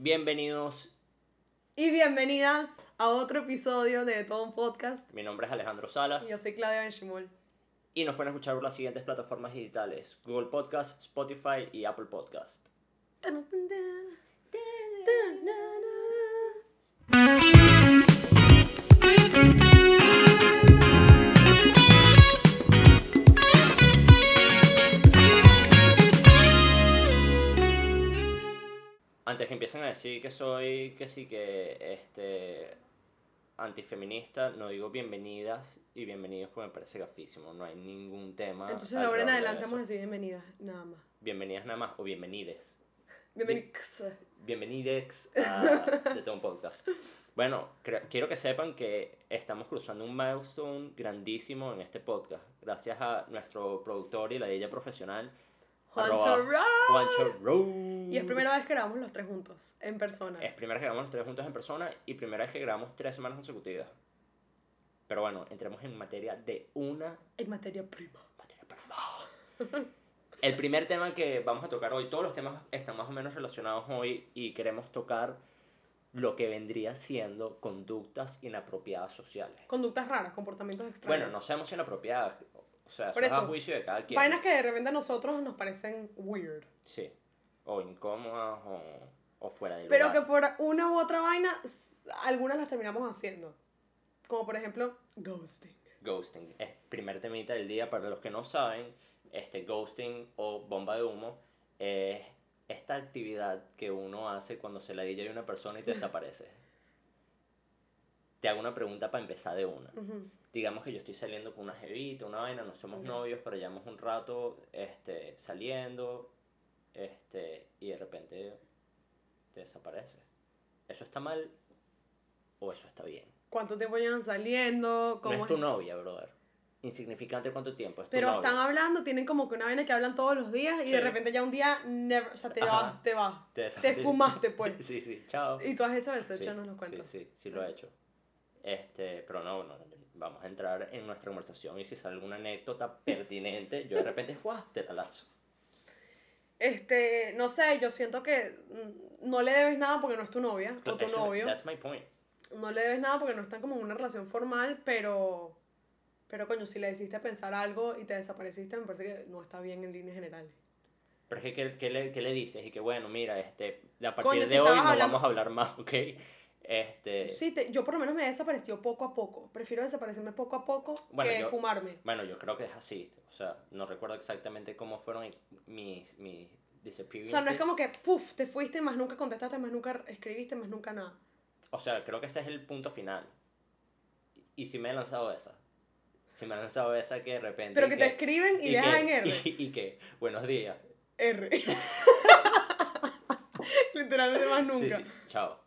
Bienvenidos, Y bienvenidas a otro episodio de Todo un Podcast. mi nombre es Alejandro Salas Y Yo soy Claudia Benchimol. y nos pueden escuchar por las siguientes plataformas digitales, Google Podcast, Spotify y Apple Podcast. Antes que empiecen a decir que soy, que sí, que este antifeminista, no digo bienvenidas y bienvenidos porque me parece gafísimo, no hay ningún tema. Entonces ahora en adelante vamos a decir bienvenidas, nada más. Bienvenidas nada más o bienvenides. Bienvenidos. Bienvenidex a de todo un podcast. Bueno, quiero que sepan que estamos cruzando un milestone grandísimo en este podcast. Gracias a nuestro productor y la ella profesional, Juancho Ra. Juancho Rowe. Y es primera vez que grabamos los tres juntos, en persona. Es primera vez que grabamos los tres juntos en persona y primera vez que grabamos tres semanas consecutivas. Pero bueno, entremos en materia de una En materia prima. materia prima. El primer tema que vamos a tocar hoy, todos los temas están más o menos relacionados hoy y queremos tocar lo que vendría siendo conductas inapropiadas sociales. Conductas raras, comportamientos extraños. Bueno, no sabemos inapropiadas, o sea, Por eso es a juicio de cada quien. Vainas que de repente a nosotros nos parecen weird. Sí, o incómodas o, o fuera del Pero lugar. que por una u otra vaina, algunas las terminamos haciendo. Como por ejemplo, ghosting. Ghosting. Es primer temita del día. Para los que no saben, este ghosting o bomba de humo es esta actividad que uno hace cuando se la de una persona y te desaparece. Te hago una pregunta para empezar de una. Ujú. Digamos que yo estoy saliendo con una jevita, una vaina, no somos Ok. novios, pero llevamos un rato este, saliendo este, y de repente te desaparece. ¿Eso está mal o eso está bien? ¿Cuánto tiempo llevan saliendo? No ¿Cómo es tu novia, brother. Insignificante cuánto tiempo. Es tu Pero novia. están hablando, tienen como que una vaina que hablan todos los días y Sí. de repente ya un día, never, o sea, te Ajá. vas, te vas. Te, Te fumaste, pues. Sí, sí, chao. ¿Y tú has hecho eso? Sí, Échanos los cuentos. Sí, sí, sí lo he hecho. Este, pero no, no, vamos a entrar en nuestra conversación y si sale alguna anécdota pertinente, yo de repente, ¡guau! te la lanzo. Este, no sé, yo siento que mm, no le debes nada porque no es tu novia o tu novio. That's my point. No le debes nada porque no están como en una relación formal, pero, pero coño, si le hiciste pensar algo y te desapareciste, me parece que no está bien en líneas generales. Pero es que, ¿qué, le, qué le dices? Y que bueno, mira, este, a partir Coño, de si hoy no hablando- vamos a hablar más, ¿ok? Este, Sí, te- yo por lo menos me he desaparecido poco a poco. Prefiero desaparecerme poco a poco Bueno, que yo- fumarme. Bueno, yo creo que es así. O sea, no recuerdo exactamente cómo fueron mis, mis O disappearances. sea, no es como que, puf, te fuiste, más nunca contestaste, más nunca escribiste, más nunca nada. O sea, creo que ese es el punto final. Y si me he lanzado esa. Si me he lanzado esa que de repente... Pero y que te escriben y, y dejas que- en R. Y, y que, buenos días. R. Literalmente más nunca. Sí, sí, chao.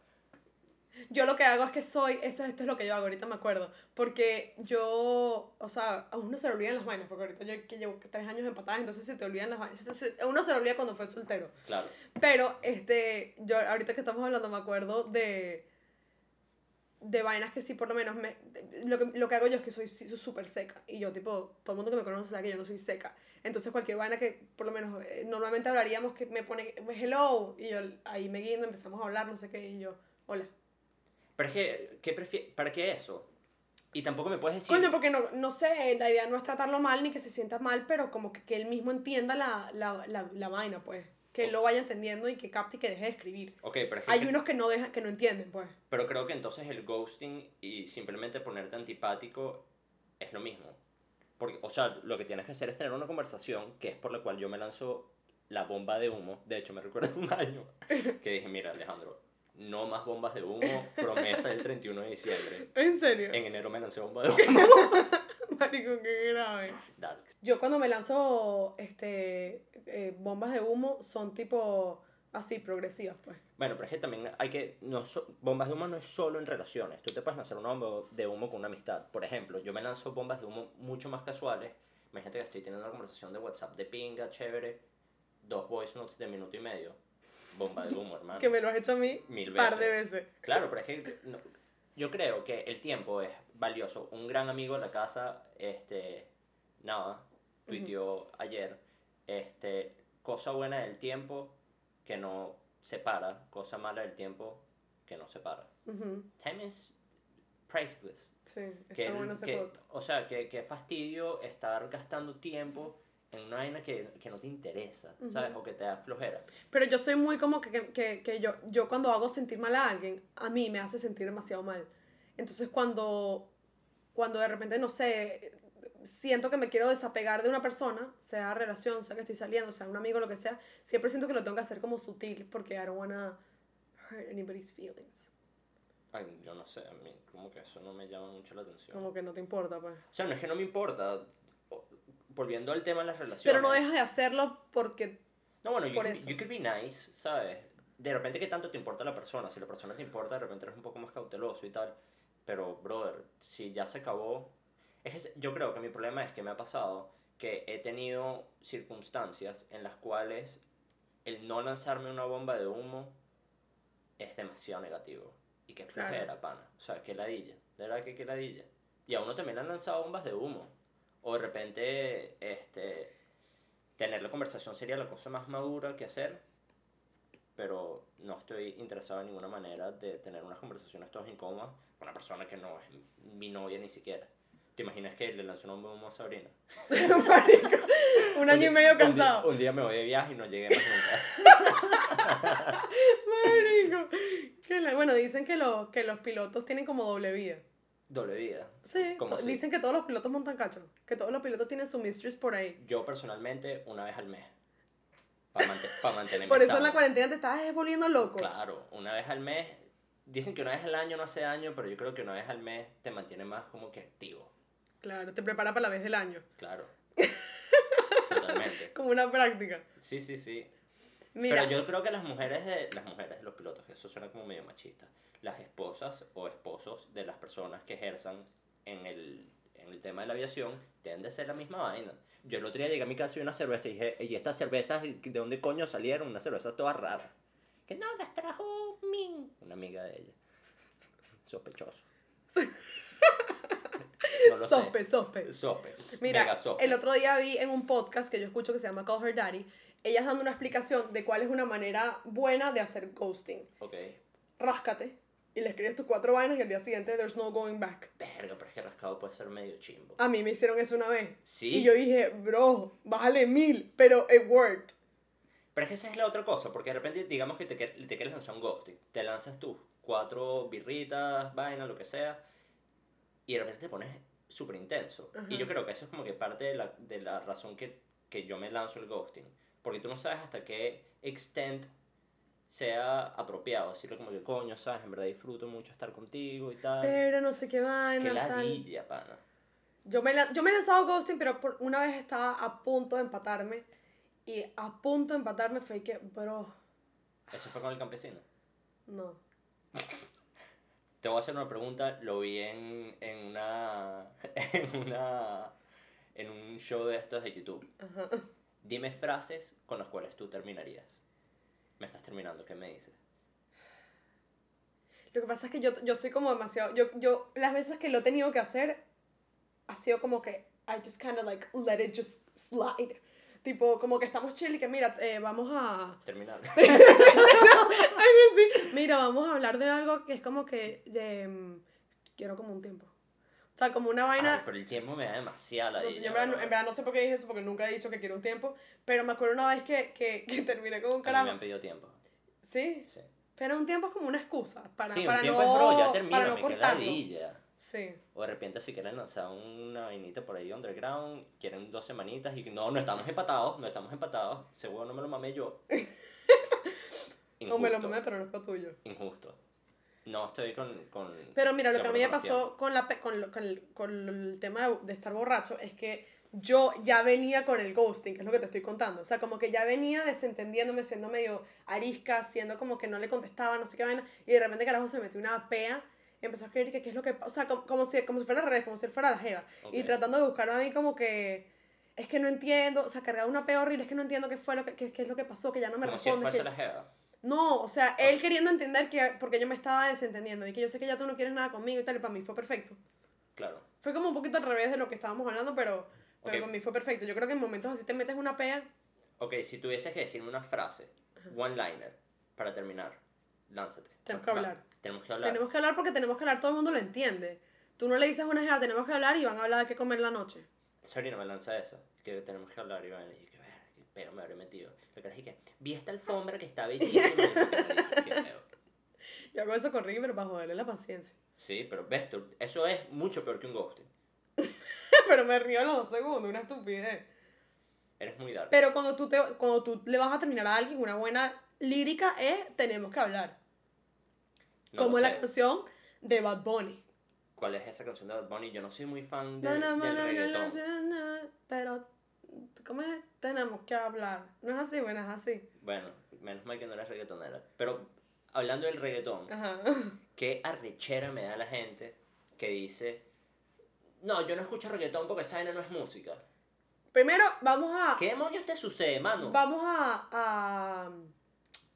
Yo lo que hago es que soy, esto, esto es lo que yo hago, ahorita me acuerdo, porque yo, o sea, a uno se le olvidan las vainas, porque ahorita yo que llevo tres años empatadas, entonces se te olvidan las vainas, se- a uno se le olvida cuando fue soltero. Claro. Pero, este, yo ahorita que estamos hablando me acuerdo de, de vainas que sí, por lo menos, me, lo, que, lo que hago yo es que soy súper seca, y yo, tipo, todo el mundo que me conoce sabe que yo no soy seca. Entonces cualquier vaina que, por lo menos, eh, normalmente hablaríamos que me pone, hello, y yo ahí me guindo, empezamos a hablar, no sé qué, y yo, hola. Pero es que, ¿qué prefi- ¿para qué eso? Y tampoco me puedes decir... Coño, porque no, no sé, la idea no es tratarlo mal ni que se sienta mal, pero como que, que él mismo entienda la, la, la, la vaina, pues. Que él lo vaya entendiendo y que capte y que deje de escribir. Ok, pero es que... Hay unos que no, dejan, que no entienden, pues. Pero creo que entonces el ghosting y simplemente ponerte antipático es lo mismo. Porque, o sea, lo que tienes que hacer es tener una conversación, que es por la cual yo me lanzo la bomba de humo. De hecho, me recuerda un año que dije, mira, Alejandro, no más bombas de humo, promesa del 31 de diciembre. ¿En serio? En enero me lancé bomba de humo. Marico, qué grave. Darks. Yo cuando me lanzo este, eh, bombas de humo son tipo así, progresivas, pues. Bueno, pero es que también hay que... No so- bombas de humo no es solo en relaciones. Tú te puedes lanzar una bomba de humo con una amistad. Por ejemplo, yo me lanzo bombas de humo mucho más casuales. Imagínate que estoy teniendo una conversación de WhatsApp de pinga, chévere. Dos voice notes de minuto y medio. Bomba de humo, hermano. Que me lo has hecho a mí Mil veces. par de veces. Claro, pero es que no- yo creo que el tiempo es valioso. Un gran amigo de la casa, este, nada, tuiteó ayer, este, cosa buena del tiempo que no separa, cosa mala del tiempo que no separa. Ujú, Time is priceless. Sí, Que, está bueno ese que- o sea, que, que fastidio estar gastando tiempo en una vaina que, que no te interesa, ¿sabes? Ujú. O que te da flojera. Pero yo soy muy como que, que, que, que yo, yo cuando hago sentir mal a alguien, a mí me hace sentir demasiado mal. Entonces cuando, cuando de repente, no sé, siento que me quiero desapegar de una persona, sea relación, sea que estoy saliendo, sea un amigo, lo que sea, siempre siento que lo tengo que hacer como sutil porque I don't wanna hurt anybody's feelings. Ay, yo no sé, a mí como que eso no me llama mucho la atención. Como que no te importa, pues. O sea, no es que no me importa. Volviendo al tema de las relaciones. Pero no dejas de hacerlo porque... No, bueno, you, por could- eso. you could be nice, ¿sabes? De repente, ¿qué tanto te importa la persona? Si la persona te importa, de repente eres un poco más cauteloso y tal. Pero, brother, si ya se acabó. Es que yo creo que mi problema es que me ha pasado que he tenido circunstancias en las cuales el no lanzarme una bomba de humo es demasiado negativo. Y que Claro. flojera, pana. O sea, que ladilla. De verdad que que ladilla. Y a uno también le han lanzado bombas de humo. O de repente, este, tener la conversación sería la cosa más madura que hacer. Pero no estoy interesado en ninguna manera de tener unas conversaciones todas incómodas con una persona que no es mi novia ni siquiera. ¿Te imaginas que le lanzó un humo a Sabrina? Marico, un año y medio un día- cansado. Un día, me voy de viaje y no llegué más nunca. Marico. Que la- Bueno, dicen que, los que los pilotos tienen como doble vida. Doble vida. Sí, dicen que todos los pilotos montan cacho. Que todos los pilotos tienen su mistress por ahí. Yo personalmente una vez al mes. Para mantenerme Por eso en la sano. cuarentena te estás volviendo loco. Claro, una vez al mes. Dicen que una vez al año no hace año, pero yo creo que una vez al mes te mantiene más como que activo. Claro, te prepara para la vez del año. Claro. Totalmente. Como una práctica. Sí, sí, sí. Mira, Pero yo creo que las mujeres de las mujeres de los pilotos, que eso suena como medio machista, las esposas o esposos de las personas que ejerzan en el, en el tema de la aviación deben de ser la misma vaina. Yo el otro día llegué a mi casa y una cerveza y dije, ¿y estas cervezas de dónde coño salieron? Una cerveza toda rara. Que no, las trajo Min, una amiga de ella. Sospechoso. No sospe, sospe. Sospe. Mira, Mega sospe. el otro día vi en un podcast que yo escucho que se llama Call Her Daddy, ellas dando una explicación de cuál es una manera buena de hacer ghosting. Ok. Ráscate y le escribes tus cuatro vainas y al día siguiente there's no going back. Verga, pero es que rascado puede ser medio chimbo. A mí me hicieron eso una vez. Sí. Y yo dije, bro, bájale mil, pero it worked. Pero es que esa es la otra cosa, porque de repente digamos que te, te quieres lanzar un ghosting, te lanzas tú cuatro birritas, vaina, lo que sea, y de repente te pones súper intenso. Ajá. Y yo creo que eso es como que parte de la, de la razón que, que yo me lanzo el ghosting, porque tú no sabes hasta qué extent sea apropiado, decirlo como que coño, sabes, en verdad disfruto mucho estar contigo y tal. Pero no sé qué vaina. que tal. ladilla, pana. Yo me, la- yo me he lanzado ghosting, pero por una vez estaba a punto de empatarme. Y a punto de empatarme fue que, bro, Eso fue con el campesino. no. Te voy a hacer una pregunta, lo vi en, en una en una en un show de estos de YouTube. Ajá. Dime frases con las cuales tú terminarías. Me estás terminando, ¿qué me dices? Lo que pasa es que yo, yo soy como demasiado. Yo, yo, las veces que lo he tenido que hacer, ha sido como que I just kind of like let it just slide. Tipo, como que estamos chill y que mira, eh, vamos a. Terminar. Algo así. Mira, vamos a hablar de algo que es como que. de, mm, quiero como un tiempo. O sea, como una vaina. Ay, pero el tiempo me da demasiada No yo en verdad, no- ¿verdad? en verdad no sé por qué dije eso, porque nunca he dicho que quiero un tiempo. Pero me acuerdo una vez que, que, que terminé con un A mí me carajo. han pedido tiempo. Sí, Sí, pero un tiempo es como una excusa para, sí para un tiempo no, es bro, ya para termina, no me cortarlo. Sí. O de repente si quieren lanzar una vainita por ahí underground, quieren dos semanitas y no, no estamos empatados, no estamos empatados, seguro no me lo mamé yo. O me lo mamé, pero no fue tuyo. Injusto. No estoy con... con Pero mira, lo que a mí me pasó con, la, con, con el, con el tema de, de estar borracho es que yo ya venía con el ghosting, que es lo que te estoy contando. O sea, como que ya venía desentendiéndome, siendo medio arisca, siendo como que no le contestaba, no sé qué vaina. Y de repente, carajo, se metió una pea y empezó a escribir que qué es lo que. O sea, como, como, si, como si fuera al revés, como si fuera la jeva. Y tratando de buscarme a mí como que... Es que no entiendo, o sea, cargaba una pea horrible, es que no entiendo qué fue lo que, qué, qué es lo que pasó, que ya no me Como si responde. fuese que- la jeva. No, o sea, él queriendo entender que porque yo me estaba desentendiendo y que yo sé que ya tú no quieres nada conmigo y tal, y para mí fue perfecto. Claro. Fue como un poquito al revés de lo que estábamos hablando, pero, pero Ok. para mí fue perfecto. Yo creo que en momentos así te metes una pea. Ok, si tuvieses que decirme una frase, one-liner, para terminar, lánzate. Tenemos que hablar. Tenemos que hablar. Tenemos que hablar porque tenemos que hablar, todo el mundo lo entiende. Tú no le dices a una jeva, tenemos que hablar y van a hablar de qué comer la noche. Sabrina me lanza eso, que tenemos que hablar y van a decir que peo me habré metido. Lo que dije que vi esta alfombra que está bellísima. yo, hago eso con Ricky, pero para joderle la paciencia. Sí, pero ves tú, eso es mucho peor que un ghosting. pero me río a los dos segundos, una estupidez. Eres muy dark. Pero cuando tú, te, cuando tú le vas a terminar a alguien, una buena lírica es tenemos que hablar. No como la canción de Bad Bunny. ¿Cuál es esa canción de Bad Bunny? Yo no soy muy fan de, del reggaetón. Pero, ¿cómo es? Tenemos que hablar. No es así, bueno, es así. Bueno, menos mal que no eres reggaetonera. Pero hablando del reggaetón, Ajá. qué arrechera me da la gente que dice, no, yo no escucho reggaetón porque esa vaina no es música. Primero, vamos a. ¿Qué demonios te sucede, mano? Vamos a. a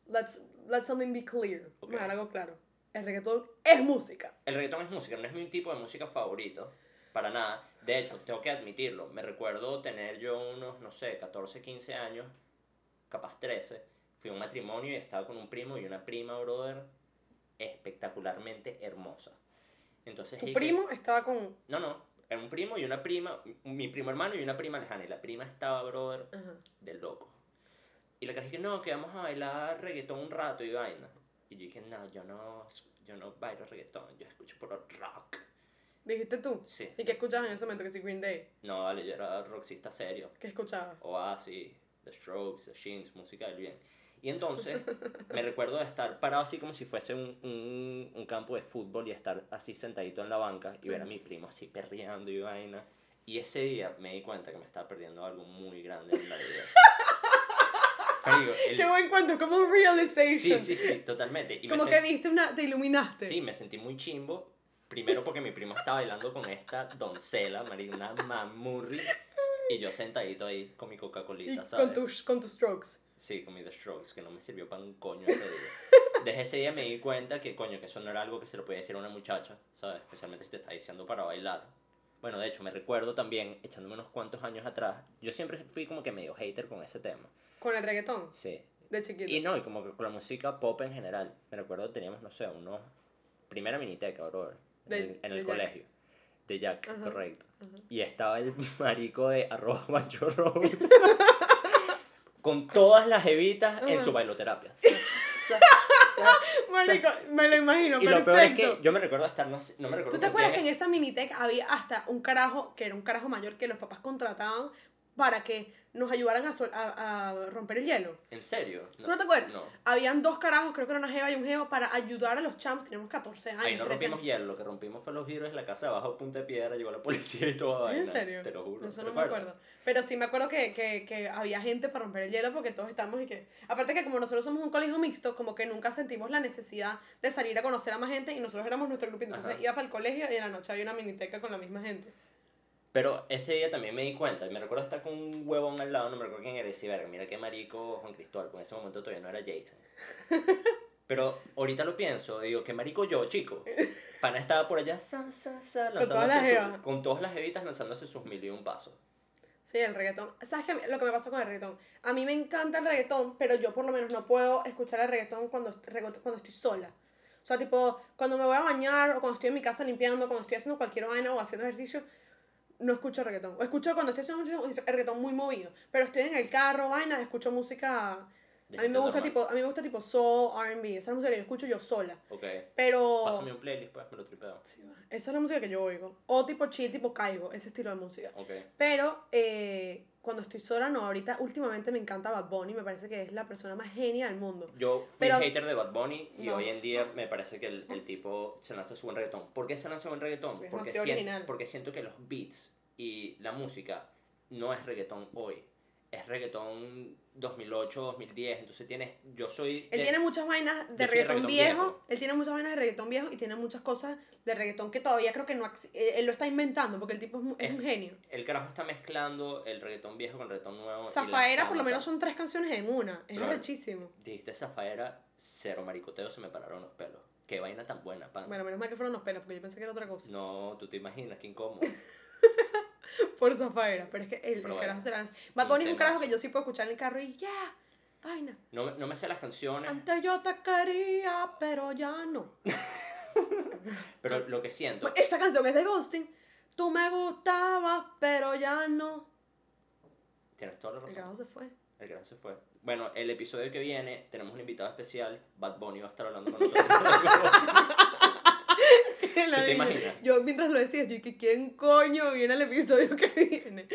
let's, let something be clear. Vamos a Ok. dejar algo claro. El reggaetón es música. El reggaetón es música, no es mi tipo de música favorito, para nada. De hecho, tengo que admitirlo, me recuerdo tener yo unos, no sé, 14, 15 años, capaz 13, fui a un matrimonio y estaba con un primo y una prima, brother, espectacularmente hermosa. Entonces, Tu primo estaba con. No, no, era un primo y una prima, mi primo hermano y una prima lejana, y la prima estaba, brother, Ajá. del loco. Y la cara dije, no, que vamos a bailar reggaetón un rato y vaina. Y yo dije, no, yo no, yo no bailo reggaetón, yo escucho puro rock. Dijiste tú. Sí. ¿Y qué escuchabas en ese momento? Que si Green Day. No, vale, yo era rockcista serio. ¿Qué escuchabas? Oasis, The Strokes, The Shins, música del bien. Y entonces me recuerdo de estar parado así como si fuese un, un, un campo de fútbol y estar así sentadito en la banca y ver a mi primo así perreando y vaina. Y ese día me di cuenta que me estaba perdiendo algo muy grande en la vida. Marico, el- Qué buen cuento, como un realization. Sí, sí, sí, totalmente. Y me Como sen- que viste una. Te iluminaste. Sí, me sentí muy chimbo. Primero porque mi primo estaba bailando con esta doncella, María, una mamurri. Y yo sentadito ahí con mi Coca-Colita, ¿sabes? con tus, con tus strokes. Sí, con mi The Strokes, que no me sirvió para un coño ese día. Desde ese día me di cuenta que, coño, que eso no era algo que se lo podía decir a una muchacha, ¿sabes? Especialmente si te está diciendo para bailar. Bueno, de hecho, me recuerdo también, echándome unos cuantos años atrás, yo siempre fui como que medio hater con ese tema. Con el reggaetón. Sí. De chiquito. Y no, y como que con la música pop en general. Me recuerdo teníamos, no sé, unos... Primera miniteca, brother. De- en, en de el Jack. colegio. De Jack, Ajá. correcto. Ajá. Y estaba el marico de arroba macho con todas las evitas en su bailoterapia. Marico, me lo imagino, y perfecto. lo peor es que yo me recuerdo estar, no, no me recuerdo ¿Tú te acuerdas que en esa minitec había hasta un carajo, que era un carajo mayor que los papás contrataban para que nos ayudaran a, sol- a, a romper el hielo? ¿En serio? ¿Tú no te acuerdas? No. Habían dos carajos, creo que era una jeva y un jevo, para ayudar a los champs. Teníamos 14 años, Ahí no 13 rompimos años. hielo, lo que rompimos fue los giros en la casa de abajo, punta de piedra, llegó la policía y toda ¿En vaina. serio? Te lo juro. Eso ¿te no me acuerdo. Pero sí me acuerdo que, que, que había gente para romper el hielo porque todos estamos y que... Aparte que como nosotros somos un colegio mixto, como que nunca sentimos la necesidad de salir a conocer a más gente y nosotros éramos nuestro grupito. Entonces Ajá. iba para el colegio y en la noche había una miniteca con la misma gente. Pero ese día también me di cuenta, me recuerdo estar con un huevón al lado, no me recuerdo quién era, y decir, verga, mira qué marico Juan Cristóbal, porque en ese momento todavía no era Jason. Pero ahorita lo pienso, digo, qué marico yo, chico. Pana estaba por allá, sa, sa, sa, todas lanzándose las su- jevas. con todas las evitas lanzándose sus mil y un pasos. Sí, el reggaetón. ¿Sabes qué? lo que me pasa con el reggaetón? A mí me encanta el reggaetón, pero yo por lo menos no puedo escuchar el reggaetón cuando, cuando estoy sola. O sea, tipo, cuando me voy a bañar o cuando estoy en mi casa limpiando, cuando estoy haciendo cualquier vaina o haciendo ejercicio, no escucho reggaetón. O escucho cuando estoy haciendo reggaetón muy movido. Pero estoy en el carro, vaina, escucho música... A mí me gusta normal. tipo, a mí me gusta tipo soul, R&B, esa es la música que yo escucho yo sola. Ok, Pero pásame un playlist, pues, me lo tripeo. Sí, esa es la música que yo oigo. O tipo chill, tipo caigo, ese estilo de música. Ok. Pero eh, cuando estoy sola, no. Ahorita, últimamente me encanta Bad Bunny. Me parece que es la persona más genia del mundo. Yo fui Pero- hater de Bad Bunny y No. hoy en día me parece que el, el tipo se lanza su buen reggaetón. ¿Por qué se lanza buen reggaetón? Porque Porque, demasiado sien- original. porque siento que los beats y la música no es reggaetón hoy. Es reggaetón 2008, 2010. Entonces tienes. Yo soy. Él de- tiene muchas vainas de reggaetón reggaetón viejo. viejo. Él tiene muchas vainas de reggaetón viejo y tiene muchas cosas de reggaetón que todavía creo que no eh, Él lo está inventando porque el tipo es, es Es- un genio. El carajo está mezclando el reggaetón viejo con el reggaetón nuevo. Zafaera, por lo menos son tres canciones en una. Es Claro. arrechísimo. Dijiste Zafaera, cero maricoteo, se me pararon los pelos. Qué vaina tan buena, pan. Bueno, menos mal que fueron los pelos porque yo pensé que era otra cosa. No, tú te imaginas, qué incómodo. Por Zafaera. Pero es que el, el Pero carajo bueno, se lanza. Bad un Bunny es un carajo que yo sí puedo escuchar en el carro y ya. vaina. No, me- no me sé las canciones, Antes yo te quería, pero ya no. pero lo que siento. Pues esa canción es de Ghosting. Tú me gustabas, pero ya no. Tienes toda la El razón. carajo se fue. El gran se fue. Bueno, el episodio que viene tenemos un invitado especial. Bad Bunny va a estar hablando con nosotros. La te dije. imaginas? Yo mientras lo decía, yo dije, ¿quién coño viene el episodio que viene?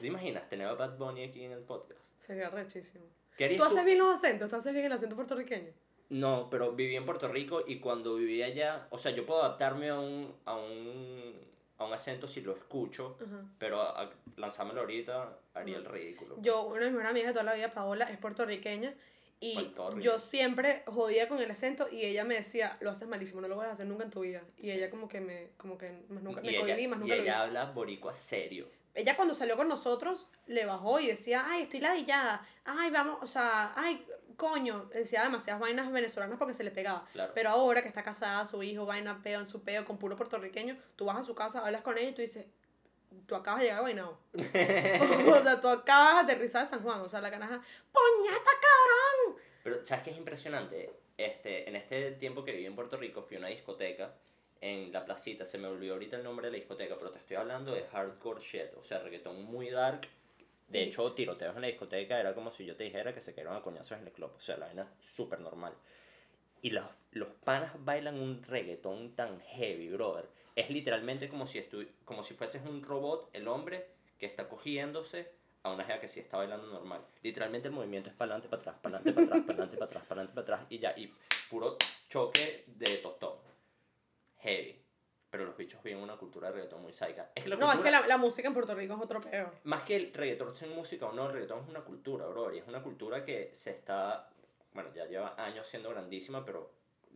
¿Te imaginas tener a Bad Bunny aquí en el podcast? Sería rechísimo. ¿Qué ¿Tú tú? haces bien los acentos? ¿Tú haces bien el acento puertorriqueño? No, pero viví en Puerto Rico y cuando vivía allá, o sea, yo puedo adaptarme a un, a un, a un acento si lo escucho, Ajá. pero a, a lanzármelo ahorita haría el ridículo. Yo, una de mis mejores amigas de toda la vida, Paola, es puertorriqueña. Y yo siempre jodía con el acento y ella me decía, lo haces malísimo, no lo vas a hacer nunca en tu vida. Y ella como que me, como que más nunca, y me cohibí, más y nunca lo ella habla boricua serio. Ella cuando salió con nosotros le bajó y decía, ay, estoy ladillada, ay, vamos, o sea, ay, coño, decía demasiadas vainas venezolanas porque se le pegaba. Claro. Pero ahora que está casada, su hijo, vaina, peo en su peo, con puro puertorriqueño, tú vas a su casa, hablas con ella y tú dices, tú acabas de llegar a Guaynabo. o sea, tú acabas de aterrizar de San Juan, o sea, la canaja, ¡poñata, cabrón! Pero, ¿sabes qué es impresionante? Este, en este tiempo que viví en Puerto Rico, fui a una discoteca en la placita. Se me olvidó ahorita el nombre de la discoteca, pero te estoy hablando de hardcore shit. O sea, reggaetón muy dark. De hecho, tiroteos en la discoteca era como si yo te dijera que se cayeron a coñazos en el club. O sea, la vaina súper normal. Y los, los panas bailan un reggaetón tan heavy, brother. Es literalmente como si, estu como si fueses un robot, el hombre, que está cogiéndose a una jeva que sí está bailando normal. Literalmente el movimiento es para adelante, para atrás, para adelante, para atrás, para adelante, para atrás, para adelante, para atrás. Y ya, y puro choque de tostón. Heavy. Pero los bichos viven una cultura de reggaetón muy saica. Es que la No, es cultura- que la, la música en Puerto Rico es otro peo. más que el reggaetón sea música o no, el reggaetón es una cultura, bro. Y es una cultura que se está, bueno, ya lleva años siendo grandísima, pero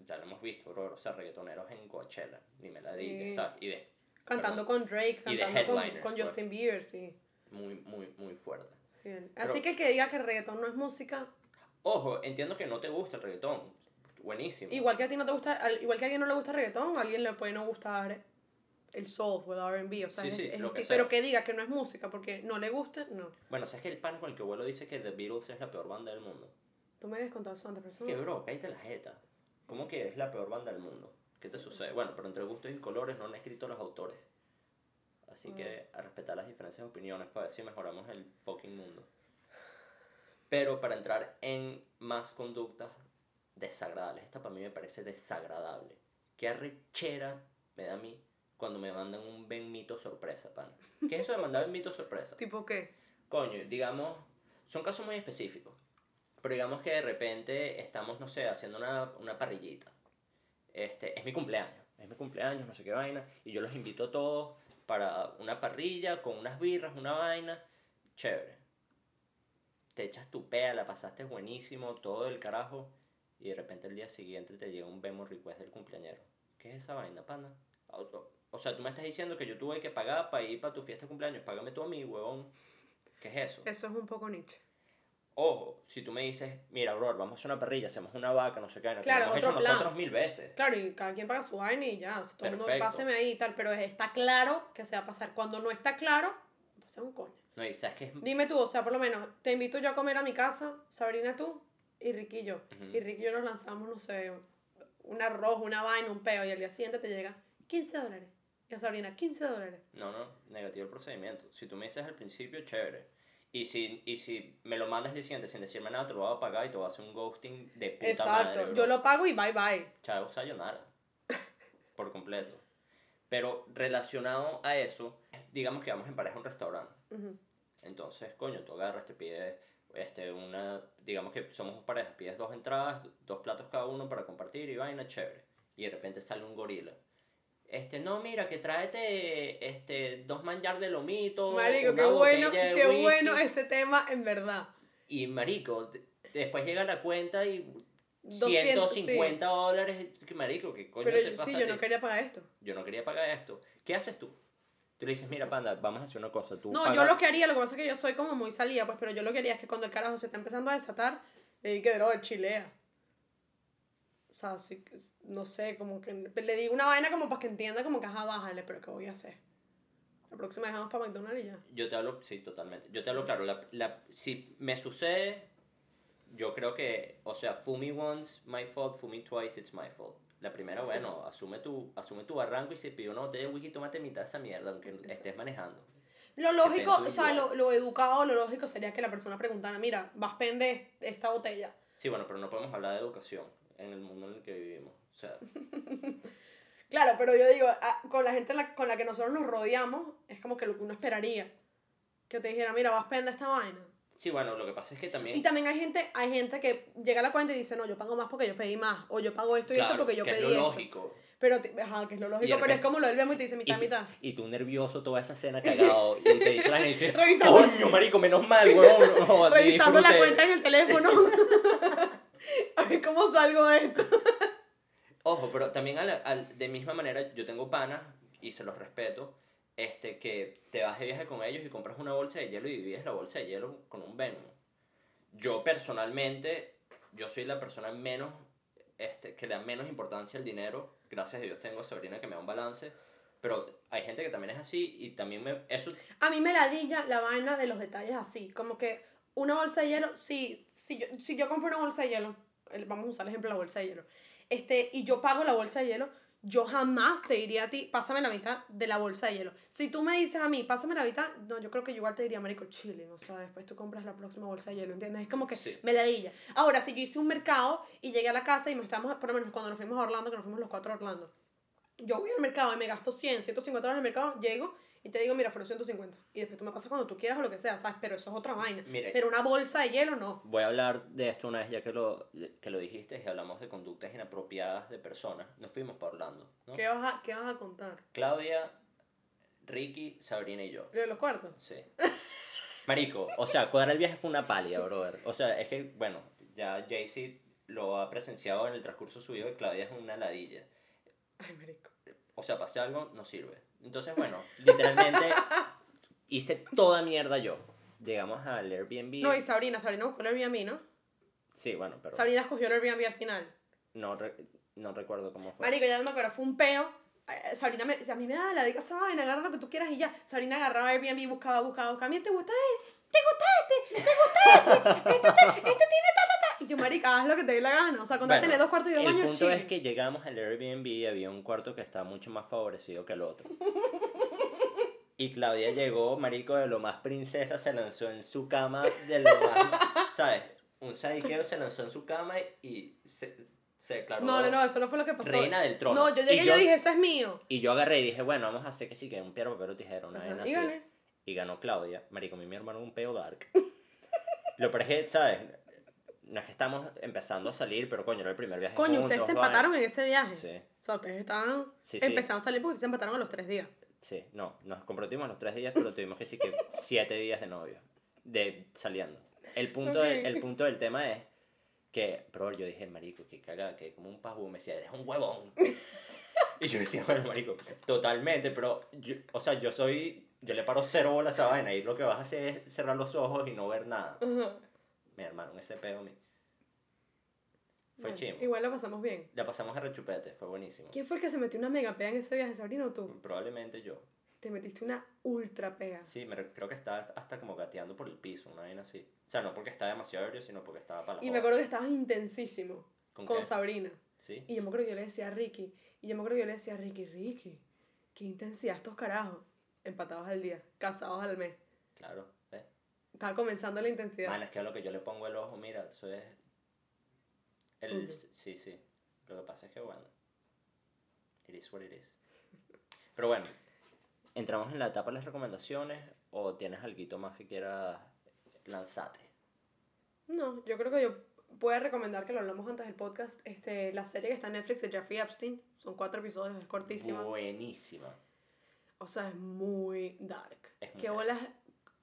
ya lo hemos visto, bro. O sea, reggaetoneros en Coachella, ni me la Sí. digas, ¿sabes? Y de Cantando con Drake, cantando con, con. Justin Bieber, sí. muy, muy, muy fuerte. Sí, él. Pero- Así que el que diga que el reggaetón no es música, Ojo, entiendo que no te gusta el reggaetón. Buenísimo. igual que a ti no te gusta, al- igual que a alguien no le gusta el reggaetón, a alguien le puede no gustar el soul o el R&B, o sea, Sí, es- sí, es que pero que diga que no es música porque no le gusta, no. Bueno, ¿sabes que el pan con el que vuelo dice que The Beatles es la peor banda del mundo? Tú me habías contado eso antes, pero Que bro, cállate la jeta. ¿Cómo que es la peor banda del mundo? ¿Qué te sucede? Bueno, pero entre gustos y colores no han escrito los autores. Así que a respetar las diferencias de opiniones para ver si mejoramos el fucking mundo. Pero para entrar en más conductas desagradables, esta para mí me parece desagradable. Qué arrechera me da a mí cuando me mandan un benmito sorpresa, pan. ¿Qué es eso de mandar benmito sorpresa? ¿Tipo qué? Coño, digamos, son casos muy específicos. Pero digamos que de repente estamos, no sé, haciendo una, una parrillita. Este, es mi cumpleaños, es mi cumpleaños, no sé qué vaina. Y yo los invito a todos para una parrilla con unas birras, una vaina. Chévere. Te echas tu pea, la pasaste buenísimo, todo el carajo. Y de repente el día siguiente te llega un Bemo request del cumpleañero. ¿Qué es esa vaina, pana? O, sea, tú me estás diciendo que yo tuve que pagar para ir para tu fiesta de cumpleaños. Págame tú a mí, huevón. ¿Qué es eso? Eso es un poco niche. Ojo, si tú me dices, mira, bro, vamos a hacer una parrilla, hacemos una vaca, no sé qué, no, Claro, hemos otro hecho plan. nosotros mil veces. Claro, y cada quien paga su vaina y ya, todo el mundo páseme ahí y tal, pero está claro que se va a pasar. Cuando no está claro, va a ser un coño. No, y sabes que es... Dime tú, o sea, por lo menos, te invito yo a comer a mi casa, Sabrina tú y Ricky y yo. Ujú. Y yo nos lanzamos, no sé, un arroz, una vaina, un peo, y al día siguiente te llega 15 dólares. Y a Sabrina, 15 dólares. No, no, negativo el procedimiento. Si tú me dices al principio, chévere. Y si, y si me lo mandas siguiente sin decirme nada, te lo voy a pagar y te voy a hacer un ghosting de puta Exacto, madre, bro. yo lo pago y bye bye. Chao, sayonara. Por completo. Pero relacionado a eso, digamos que vamos en pareja a un restaurante. Ujú. Entonces, coño, tú agarras, te pides este, una, digamos que somos dos parejas, pides dos entradas, dos platos cada uno para compartir y vaina, chévere. Y de repente sale un gorila. Este, no, mira, que tráete este, dos manjar de lomito. Marico, qué bueno, qué whisky. bueno este tema, en verdad. Y marico, de- después llega la cuenta y 200, 150 dólares. Que marico, ¿qué coño Pero te yo- pasa sí, yo no quería pagar esto. Yo no quería pagar esto. ¿Qué haces tú? Tú le dices, mira, panda, vamos a hacer una cosa. Tú No, yo pagas- lo que haría, lo que pasa es que yo soy como muy salida, pues, pero yo lo que haría es que cuando el carajo se está empezando a desatar, le que, bro, chilea. O sea, que, no sé, como que le digo una vaina como para que entienda como que, ajá, bájale, pero ¿qué voy a hacer? La próxima dejamos para McDonald's y ya. Yo te hablo, sí, totalmente. Yo te hablo claro. La, la- si me sucede, yo creo que, o sea, me once, my fault, me twice, it's my fault. La primera, Sí. bueno, asume tu, asume tu barranco y si pide una botella de whisky, tómate mitad de esa mierda, aunque estés manejando. Lo lógico, o sea, lo, lo educado, lo lógico sería que la persona preguntara, mira, vas pende esta botella. Sí, bueno, pero no podemos hablar de educación en el mundo en el que vivimos. O sea, Claro, pero yo digo, ah, con la gente con la que nosotros nos rodeamos, es como que lo que uno esperaría. Que te dijera, mira, vas pende esta vaina. sí, bueno, lo que pasa es que también... Y también hay gente, hay gente que llega a la cuenta y dice, no, yo pago más porque yo pedí más. O yo pago esto y claro, esto porque yo que pedí es lo esto. lógico. Pero, ajá, que es lo lógico, pero es como lo del Bemo y te dice Y, mitad, tú- mitad. y tú nervioso toda esa cena cagado y te dice la gente, coño, marico, menos mal, huevón. no, Revisando la disfruté". cuenta en el teléfono. a ver cómo salgo de esto. Ojo, pero también a la- al- de misma manera yo tengo panas y se los respeto, este, que te vas de viaje con ellos y compras una bolsa de hielo y divides la bolsa de hielo con un Venmo. Yo personalmente, yo soy la persona menos, este, que le da menos importancia al dinero. Gracias a Dios tengo a Sabrina que me da un balance. Pero hay gente que también es así y también me... Eso, A mí me ladilla la vaina de los detalles así. Como que una bolsa de hielo, si, si, yo, si yo compro una bolsa de hielo, el- vamos a usar el ejemplo de la bolsa de hielo, este, y yo pago la bolsa de hielo, yo jamás te diría a ti, pásame la mitad de la bolsa de hielo. Si tú me dices a mí, pásame la mitad, no, yo creo que yo igual te diría, marico, chile, o sea, después tú compras la próxima bolsa de hielo, ¿entiendes? Es como que Sí. me ladilla. Ahora, si yo hice un mercado y llegué a la casa y me estamos, por lo menos cuando nos fuimos a Orlando, que nos fuimos los cuatro a Orlando, yo voy al mercado y me gasto 100, 150 dólares en el mercado, llego y te digo, mira, fueron 150. Y después tú me pasas cuando tú quieras o lo que sea, ¿sabes? Pero eso es otra vaina. mire, Pero una bolsa de hielo no. voy a hablar de esto una vez ya que lo, que lo dijiste y hablamos de conductas inapropiadas de personas. Nos fuimos para Orlando, ¿no? ¿Qué vas, a, ¿Qué vas a contar? Claudia, Ricky, Sabrina y yo. ¿Lo de los cuartos? Sí. Marico, o sea, cuadrar el viaje fue una palia, brother. O sea, es que, bueno, ya Jaycee lo ha presenciado en el transcurso suyo y Claudia es una ladilla. Ay, marico. O sea, pase algo, no sirve. Entonces, bueno, literalmente hice toda mierda yo. Llegamos al Airbnb. No, y Sabrina, Sabrina buscó el Airbnb, ¿no? Sí, bueno, pero Sabrina escogió el Airbnb al final. no, re- no recuerdo cómo fue. Marico, ya no me acuerdo, fue un peo. Eh, Sabrina me a mí me da la diga esa vaina, agarra lo que tú quieras y ya. Sabrina agarraba Airbnb, buscaba, buscaba, buscaba. Mira, ¿te gusta este? ¿Te gusta este? ¿Te gusta este? Este, te- este tiene ta, yo, marica, haz lo que te dé la gana. O sea, cuando Bueno, tenés dos cuartos y dos el baños, punto chill. es que llegamos al Airbnb y había un cuarto que estaba mucho más favorecido que el otro. Y Claudia llegó, marico, de lo más princesa, se lanzó en su cama de lo más, ¿sabes? Un sadiqueo se lanzó en su cama y se, se declaró No, no, no, eso no fue lo que pasó. reina del trono. No, yo llegué y yo dije, ese es mío. Y yo agarré y dije, bueno, vamos a hacer que sí, que un piedra, papel o tijera, una vaina y así. gané. Y ganó Claudia. Marico, mi, hermano un peo dark. Lo que, ¿sabes? No es que estamos empezando a salir, pero coño, era el primer viaje Coño, juntos, ustedes se empataron en ese viaje. Sí, O sea, ustedes estaban sí, sí. empezando a salir porque se empataron a los tres días. Sí, no, nos comprometimos los tres días, pero tuvimos que sí que siete días de novio, de saliendo. El punto, del, Ok. el punto del tema es que, pero yo dije, marico, que caga, que como un pajú, me decía, eres un huevón. y yo decía, bueno, marico, totalmente, pero, yo, o sea, yo soy, yo le paro cero bolas a esa vaina y lo que vas a hacer es cerrar los ojos y no ver nada. Ajá. Mi hermano, ese pedo a mí. Fue Bueno, chimo. Igual lo pasamos bien. La pasamos a rechupete, fue buenísimo. ¿Quién fue el que se metió una mega pega en ese viaje, Sabrina o tú? Probablemente yo. Te metiste una ultra pega. Sí, me re- creo que estaba hasta como gateando por el piso, una vaina así. O sea, no porque estaba demasiado ebrio, sino porque estaba para la Y me acuerdo que estabas intensísimo ¿Con, con? Sabrina. Sí, Y yo me acuerdo que yo le decía a Ricky, y yo me acuerdo que yo le decía a Ricky, Ricky, qué intensidad estos carajos. Empatados al día, casados al mes. claro. Estaba comenzando la intensidad. Man, es que a lo que yo le pongo el ojo, mira, eso es... El, sí, sí. Lo que pasa es que, bueno, it is what it is. Pero bueno, entramos en la etapa de las recomendaciones o tienes algo más que quieras lanzarte. No, yo creo que yo puedo recomendar que lo hablamos antes del podcast, este, la serie que está en Netflix de Jeffrey Epstein. Son cuatro episodios, es cortísima. Buenísima. O sea, es muy dark. Es muy dark. bolas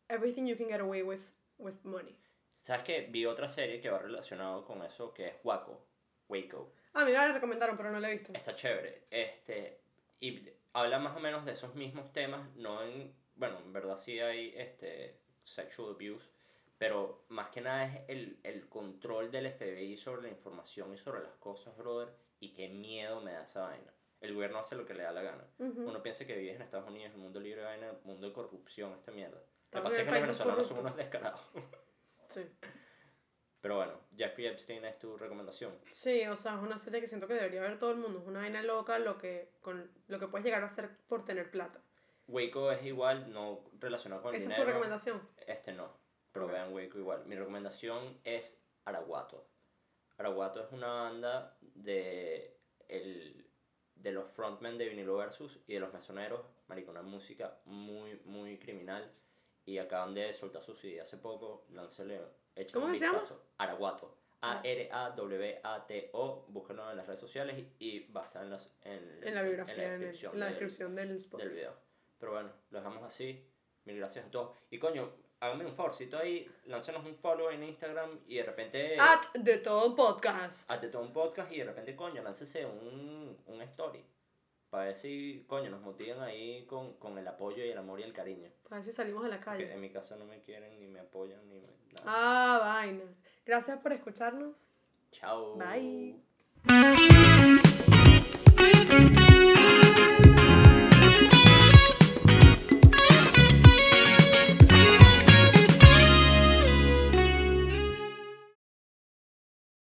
everything you can get away with with money. ¿Sabes qué? Vi otra serie que va relacionado con eso que es Waco. Waco. Ah, a mí me la recomendaron, pero no la he visto. Está chévere. Este, y habla más o menos de esos mismos temas, no en, bueno, en verdad sí hay este, sexual abuse, pero más que nada es el, el control del FBI sobre la información y sobre las cosas, brother, y qué miedo me da esa vaina. El gobierno hace lo que le da la gana. Uno piensa que vives en Estados Unidos, en un mundo libre de vaina, un mundo de corrupción, esta mierda. Lo que pasa es que los venezolanos son unos descarados. Sí. Pero bueno, Jeffrey Epstein es tu recomendación. Sí, o sea, es una serie que siento que debería ver todo el mundo. Es una vaina loca lo que, con, lo que puedes llegar a hacer por tener plata. Waco es igual, no relacionado con el ¿Esa es dinero. tu recomendación? Este no, pero Ok. vean Waco igual. Mi recomendación es Araguato. Araguato es una banda de, el, de los frontmen de Vinilo Versus y de los mesoneros. Marico, una música muy, muy criminal. Y acaban de soltar su CD hace poco. Láncele, ¿Cómo un que se llama? vistazo. Araguato. A-R-A-W-A-T-O. Búsquenlo en las redes sociales y, va a estar en, las- en, En la biografía, en, el- descripción en la del- descripción del spot. del video. Pero bueno, lo dejamos así. Mil gracias a todos. Y coño, háganme un favorcito ahí, láncenos un follow en Instagram y de repente. At de todo podcast. Hazte todo un podcast y de repente, coño, láncese un, un story para ver si, coño, nos motivan ahí con, con, el apoyo y el amor y el cariño. Para ver si salimos a la calle. Porque en mi casa no me quieren, ni me apoyan, ni me, nada. Ah, vaina. Gracias por escucharnos. Chao. Bye.